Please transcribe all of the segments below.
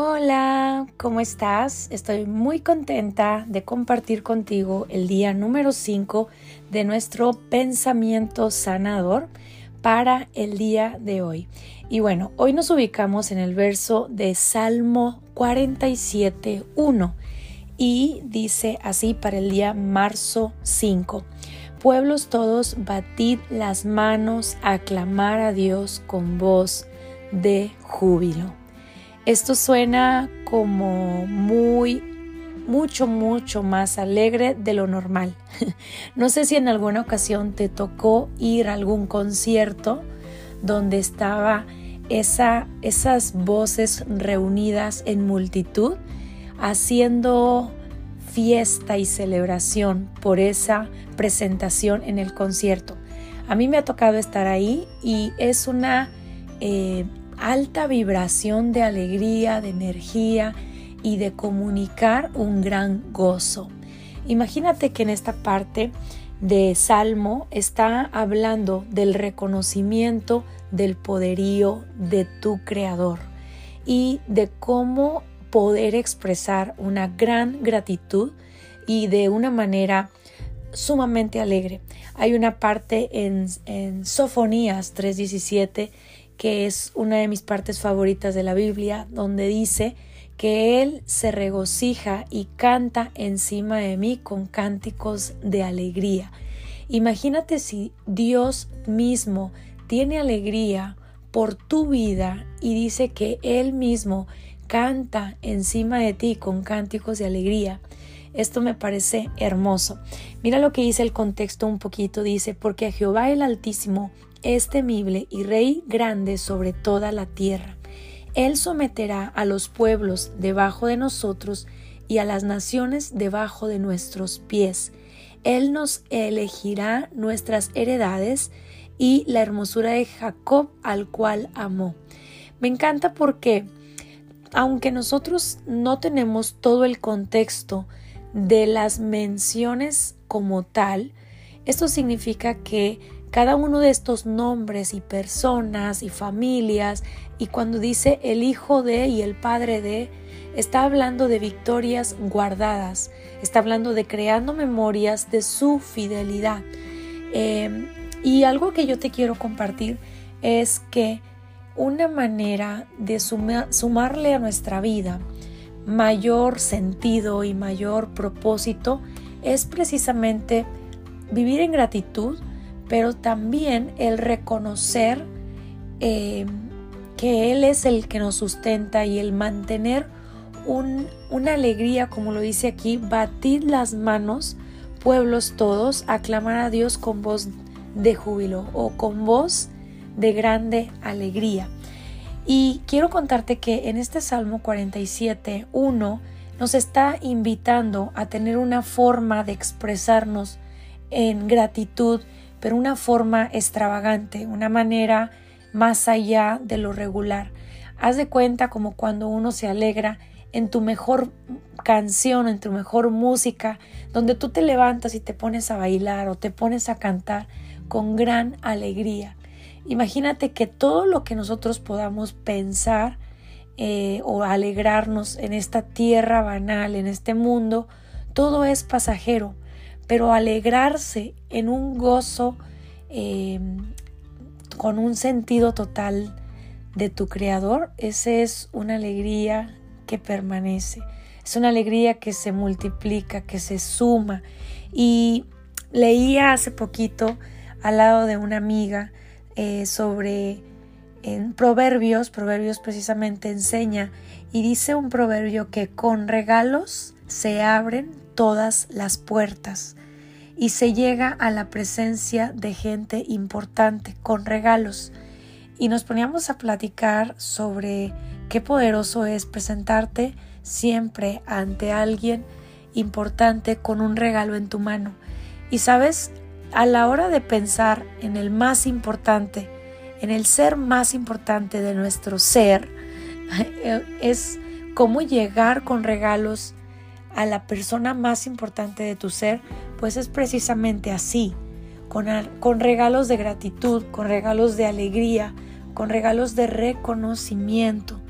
Hola, ¿cómo estás? Estoy muy contenta de compartir contigo el día número 5 de nuestro pensamiento sanador para el día de hoy. Y bueno, hoy nos ubicamos en el verso de Salmo 47, 1 y dice así para el día marzo 5. Pueblos todos, batid las manos, aclamar a Dios con voz de júbilo. Esto suena como muy, mucho, mucho más alegre de lo normal. no sé si en alguna ocasión te tocó ir a algún concierto donde estaba esa, esas voces reunidas en multitud haciendo fiesta y celebración por esa presentación en el concierto. A mí me ha tocado estar ahí y es una eh, alta vibración de alegría, de energía y de comunicar un gran gozo. Imagínate que en esta parte de Salmo está hablando del reconocimiento del poderío de tu Creador y de cómo poder expresar una gran gratitud y de una manera sumamente alegre. Hay una parte en, en Sofonías 3:17 que es una de mis partes favoritas de la Biblia, donde dice que Él se regocija y canta encima de mí con cánticos de alegría. Imagínate si Dios mismo tiene alegría por tu vida y dice que Él mismo canta encima de ti con cánticos de alegría. Esto me parece hermoso. Mira lo que dice el contexto un poquito. Dice, porque a Jehová el Altísimo es temible y rey grande sobre toda la tierra. Él someterá a los pueblos debajo de nosotros y a las naciones debajo de nuestros pies. Él nos elegirá nuestras heredades y la hermosura de Jacob al cual amó. Me encanta porque, aunque nosotros no tenemos todo el contexto de las menciones como tal, esto significa que cada uno de estos nombres y personas y familias y cuando dice el hijo de y el padre de, está hablando de victorias guardadas, está hablando de creando memorias de su fidelidad. Em, y algo que yo te quiero compartir es que una manera de sumarle a nuestra vida mayor sentido y mayor propósito es precisamente vivir en gratitud pero también el reconocer eh, que Él es el que nos sustenta y el mantener una alegría, como lo dice aquí, batid las manos, pueblos todos, aclamar a Dios con voz de júbilo o con voz de grande alegría. Y quiero contarte que en este Salmo 47, 1, nos está invitando a tener una forma de expresarnos en gratitud pero una forma extravagante, una manera más allá de lo regular. Haz de cuenta como cuando uno se alegra en tu mejor canción, en tu mejor música, donde tú te levantas y te pones a bailar o te pones a cantar con gran alegría. Imagínate que todo lo que nosotros podamos pensar eh, o alegrarnos en esta tierra banal, en este mundo, todo es pasajero pero alegrarse en un gozo em, con un sentido total de tu creador, esa es una alegría que permanece, es una alegría que se multiplica, que se suma. Y leía hace poquito al lado de una amiga eh, sobre en proverbios, proverbios precisamente enseña y dice un proverbio que con regalos se abren todas las puertas y se llega a la presencia de gente importante con regalos. Y nos poníamos a platicar sobre qué poderoso es presentarte siempre ante alguien importante con un regalo en tu mano. Y sabes, a la hora de pensar en el más importante, en el ser más importante de nuestro ser, es cómo llegar con regalos a la persona más importante de tu ser, pues es precisamente así, con, con regalos de gratitud, con regalos de alegría, con regalos de reconocimiento.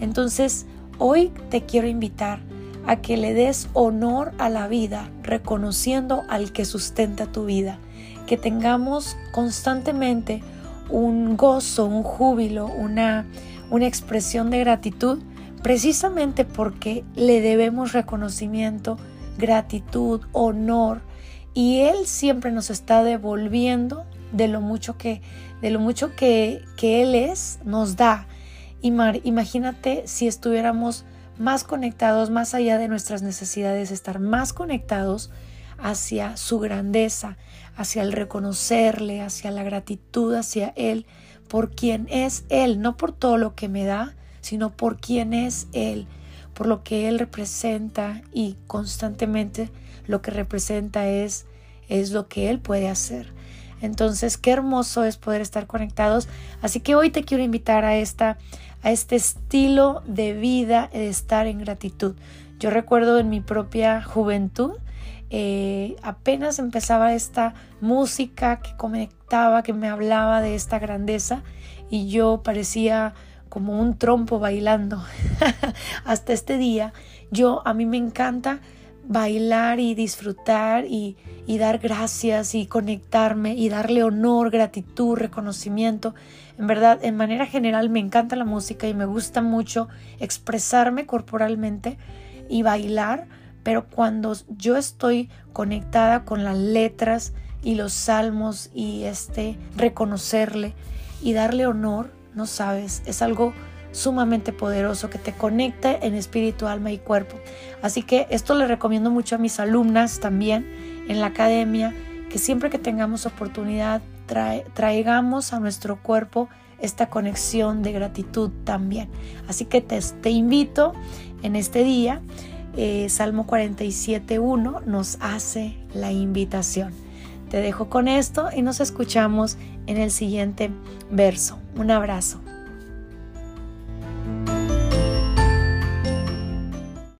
Entonces, Hoy te quiero invitar a que le des honor a la vida, reconociendo al que sustenta tu vida, que tengamos constantemente un gozo, un júbilo, una, una expresión de gratitud, precisamente porque le debemos reconocimiento, gratitud, honor, y Él siempre nos está devolviendo de lo mucho que, de lo mucho que, que Él es, nos da. Imagínate si estuviéramos más conectados, más allá de nuestras necesidades, estar más conectados hacia su grandeza, hacia el reconocerle, hacia la gratitud hacia Él, por quien es Él, no por todo lo que me da, sino por quien es Él, por lo que Él representa y constantemente lo que representa es, es lo que Él puede hacer. Entonces, qué hermoso es poder estar conectados. Así que hoy te quiero invitar a, esta, a este estilo de vida, de estar en gratitud. Yo recuerdo en mi propia juventud, eh, apenas empezaba esta música que conectaba, que me hablaba de esta grandeza y yo parecía como un trompo bailando. Hasta este día, yo a mí me encanta bailar y disfrutar y, dar gracias y conectarme y darle honor, gratitud, reconocimiento. En verdad, en manera general me encanta la música y me gusta mucho expresarme corporalmente y bailar, pero cuando yo estoy conectada con las letras y los salmos y este reconocerle y darle honor, no sabes, es algo sumamente poderoso que te conecta en espíritu, alma y cuerpo. Así que esto le recomiendo mucho a mis alumnas también en la academia, que siempre que tengamos oportunidad traigamos a nuestro cuerpo esta conexión de gratitud también. Así que te, invito en este día, eh, Salmo 47.1 nos hace la invitación. Te dejo con esto y nos escuchamos en el siguiente verso. Un abrazo.